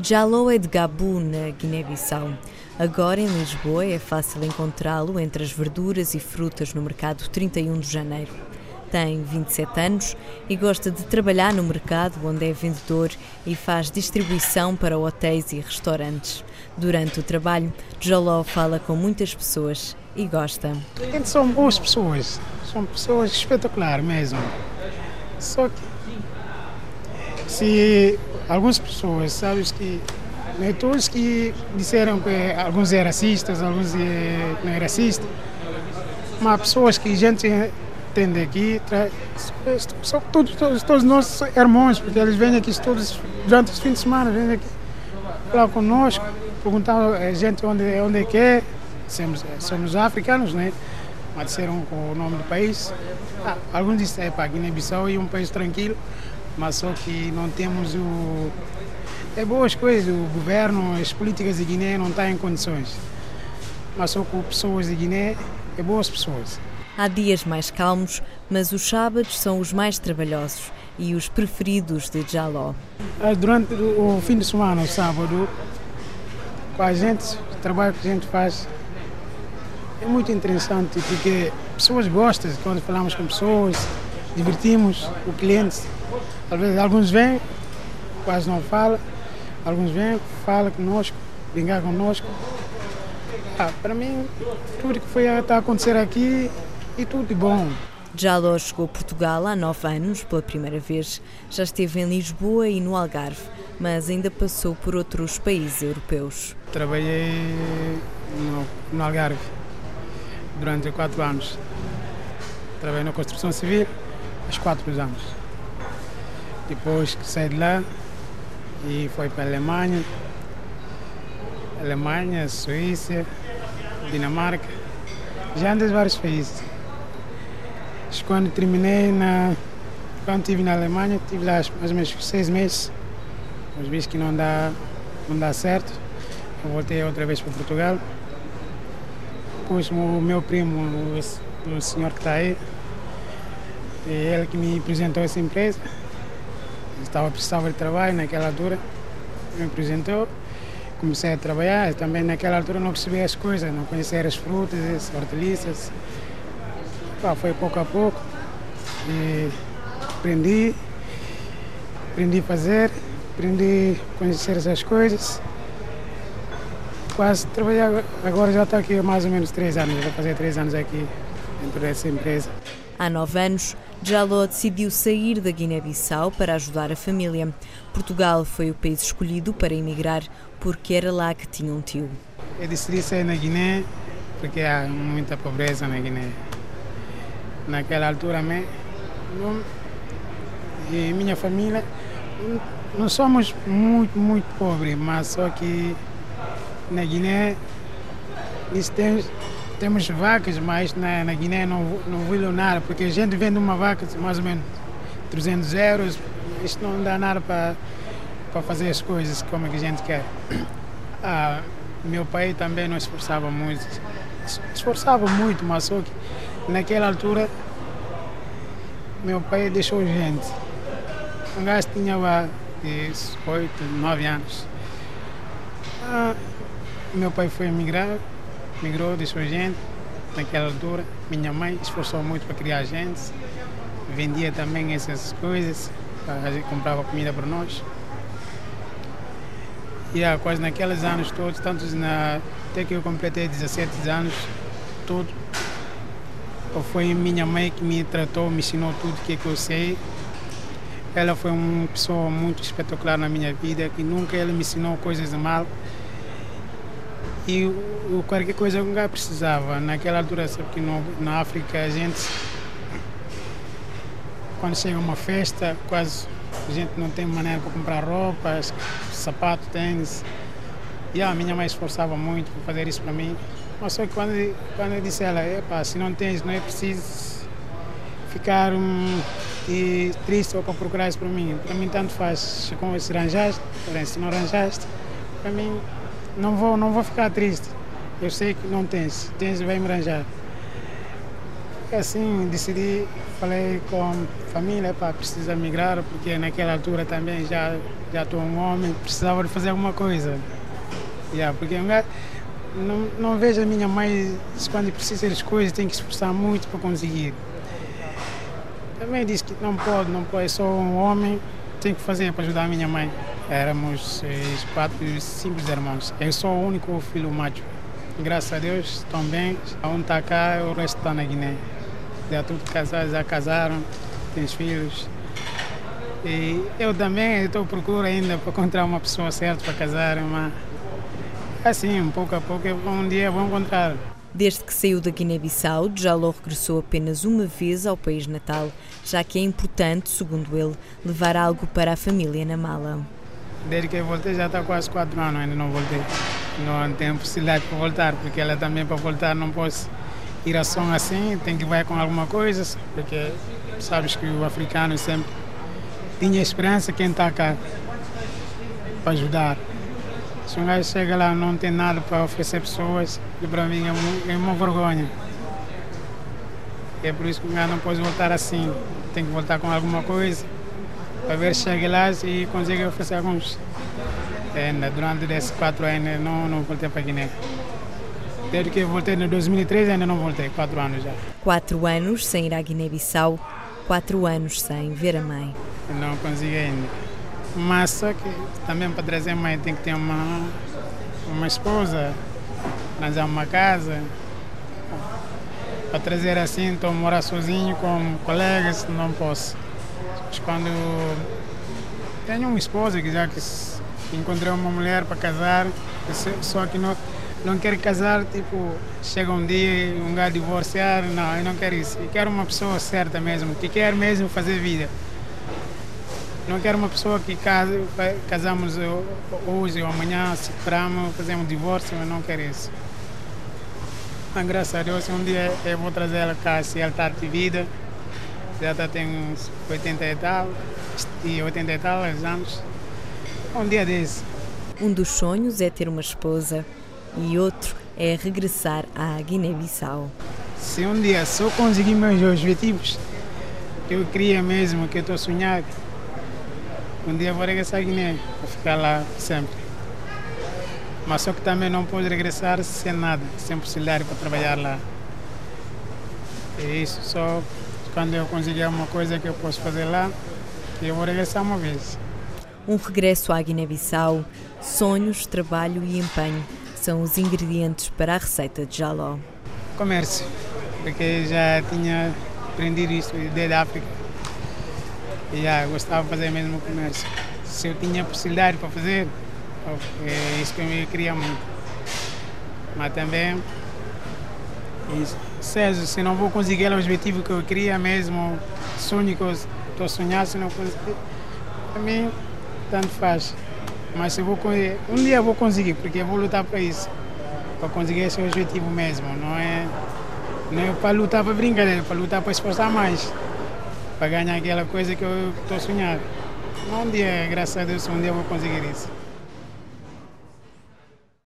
Jalou é de Gabu, na Guiné-Bissau. Agora em Lisboa é fácil encontrá-lo entre as verduras e frutas no mercado 31 de janeiro. Tem 27 anos e gosta de trabalhar no mercado onde é vendedor e faz distribuição para hotéis e restaurantes. Durante o trabalho, Jaló fala com muitas pessoas e gosta. São boas pessoas, são pessoas espetaculares mesmo. Só que se algumas pessoas, sabes que não é que disseram que alguns eram racistas, alguns não eram racistas, mas pessoas que a gente entende aqui, são todos, todos, todos nós irmãos, porque eles vêm aqui todos durante os fins de semana, vêm aqui falar conosco, perguntar a gente onde, onde é que é, somos, somos africanos, né? mas disseram o nome do país. Ah, alguns disseram é para Guiné-Bissau e um país tranquilo, mas só que não temos o. É boas coisas, o governo, as políticas de Guiné não estão em condições. Mas só com pessoas de Guiné, é boas pessoas. Há dias mais calmos, mas os sábados são os mais trabalhosos e os preferidos de Jaló. Ah, durante o fim de semana, o sábado, com a gente, o trabalho que a gente faz é muito interessante porque pessoas gostam quando falamos com pessoas, divertimos o cliente. Às vezes alguns vêm, quase não falam, alguns vêm, falam conosco, brincar conosco. Ah, para mim, tudo que foi a, a acontecer aqui e tudo de bom. Jaló chegou a Portugal há nove anos, pela primeira vez. Já esteve em Lisboa e no Algarve, mas ainda passou por outros países europeus. Trabalhei no, no Algarve durante quatro anos. Trabalhei na construção civil há quatro anos. Depois que saí de lá e fui para a Alemanha, Alemanha, Suíça, Dinamarca, já andei vários países. Quando terminei na. Quando estive na Alemanha, estive lá mais ou menos seis meses. Mas vi que não dá, não dá certo. Eu voltei outra vez para Portugal. Depois o meu primo, o, o senhor que está aí, é ele que me apresentou essa empresa. Estava precisava de trabalho naquela altura. Me apresentou. Comecei a trabalhar. Também naquela altura não percebia as coisas, não conhecia as frutas, as hortaliças. Foi pouco a pouco. E aprendi, aprendi a fazer, aprendi a conhecer essas coisas. Quase trabalhar, agora já estou aqui há mais ou menos três anos, vou fazer três anos aqui dentro dessa empresa. Há nove anos, Jaló decidiu sair da Guiné-Bissau para ajudar a família. Portugal foi o país escolhido para emigrar porque era lá que tinha um tio. Eu decidi sair na Guiné porque há muita pobreza na Guiné naquela altura, né? e minha família, não somos muito, muito pobres, mas só que na Guiné temos, temos vacas, mas na, na Guiné não, não viu nada, porque a gente vende uma vaca mais ou menos 300 euros, isto não dá nada para, para fazer as coisas como a gente quer. Ah, meu pai também não esforçava muito, esforçava muito, mas só que Naquela altura, meu pai deixou gente. Um gajo tinha lá 8, 9 anos. Ah, meu pai foi emigrar, migrou, deixou gente. Naquela altura, minha mãe esforçou muito para criar gente. Vendia também essas coisas, a comprava comida para nós. E ah, quase naqueles anos todos, tantos na, até que eu completei 17 anos, tudo foi minha mãe que me tratou, me ensinou tudo que, que eu sei. Ela foi uma pessoa muito espetacular na minha vida, que nunca ela me ensinou coisas de mal. E o, qualquer coisa que eu precisava. Naquela altura, sabe que no, na África a gente, quando chega uma festa, quase a gente não tem maneira para comprar roupas, sapato, tênis. E a minha mãe esforçava muito para fazer isso para mim. Mas só que quando, quando eu disse a ela, Epa, se não tens, não é preciso ficar um, e triste ou para procurar isso para mim. Para mim tanto faz. Se arranjaste, se não arranjaste, para mim não vou, não vou ficar triste. Eu sei que não tens, tens vai me arranjar. É assim, decidi, falei com a família, para precisa migrar, porque naquela altura também já já estou um homem, precisava de fazer alguma coisa. Yeah, porque não, não vejo a minha mãe, quando precisa das coisas, tem que esforçar muito para conseguir. Também disse que não pode, não pode, sou um homem, tenho que fazer para ajudar a minha mãe. Éramos seis, quatro, cinco irmãos. Eu sou o único filho macho. Graças a Deus estão bem. Um está cá, o resto está na Guiné. Já tudo casado, já casaram, têm filhos. E eu também estou procurando ainda para encontrar uma pessoa certa para casar, mas assim, pouco a pouco, um dia vou encontrar. Desde que saiu da Guiné-Bissau, Jaló regressou apenas uma vez ao país natal, já que é importante, segundo ele, levar algo para a família na mala. Desde que voltei já está quase quatro anos, ainda não voltei. Não tenho possibilidade para voltar, porque ela também para voltar não posso ir a som assim, tem que ir com alguma coisa, porque sabes que o africano sempre tinha esperança quem está cá para ajudar. Se um gajo chega lá não tem nada para oferecer pessoas, e para mim é, é uma vergonha. É por isso que um gajo não pode voltar assim. Tem que voltar com alguma coisa para ver lá e consegue oferecer alguns. Ainda durante esses quatro anos não, não voltei para Guiné. Desde que voltei em 2003 ainda não voltei, quatro anos já. Quatro anos sem ir à Guiné-Bissau, quatro anos sem ver a mãe. Não consegui ainda. Mas só que também para trazer a mãe tem que ter uma, uma esposa, arranjar uma casa. Para trazer assim, estou a morar sozinho com colegas, não posso. Mas quando tenho uma esposa que já que encontrei uma mulher para casar, só que não, não quero casar, tipo, chega um dia, um gajo divorciar, não, eu não quero isso. Eu quero uma pessoa certa mesmo, que quer mesmo fazer vida. Não quero uma pessoa que case, casamos hoje ou amanhã, separamos, fazemos divórcio, mas não quero isso. Mas graças a Deus, um dia eu vou trazer ela cá, se ela está de vida. Já tem uns 80 e tal, e 80 e tal anos. Um dia desse. Um dos sonhos é ter uma esposa e outro é regressar à Guiné-Bissau. Se um dia só conseguir meus objetivos, que eu queria mesmo, que eu estou sonhando, um dia vou regressar à Guiné, para ficar lá sempre. Mas só que também não posso regressar sem nada, sem possibilidade para trabalhar lá. E isso só quando eu conseguir alguma coisa que eu posso fazer lá, eu vou regressar uma vez. Um regresso à Guiné-Bissau, sonhos, trabalho e empenho são os ingredientes para a receita de Jaló. Comércio, porque já tinha aprendido isso desde a África Yeah, gostava de fazer mesmo comércio. Se eu tinha possibilidade para fazer, é isso que eu queria muito. Mas também, isso, se não vou conseguir o objetivo que eu queria mesmo, sonho que eu estou sonhando, se não conseguir, para mim, tanto faz. Mas se vou, um dia eu vou conseguir, porque eu vou lutar para isso, para conseguir esse objetivo mesmo. Não é, não é para lutar para brincadeira, é para lutar para esforçar mais para ganhar aquela coisa que eu estou sonhando. Um dia, graças a Deus, um dia eu vou conseguir isso.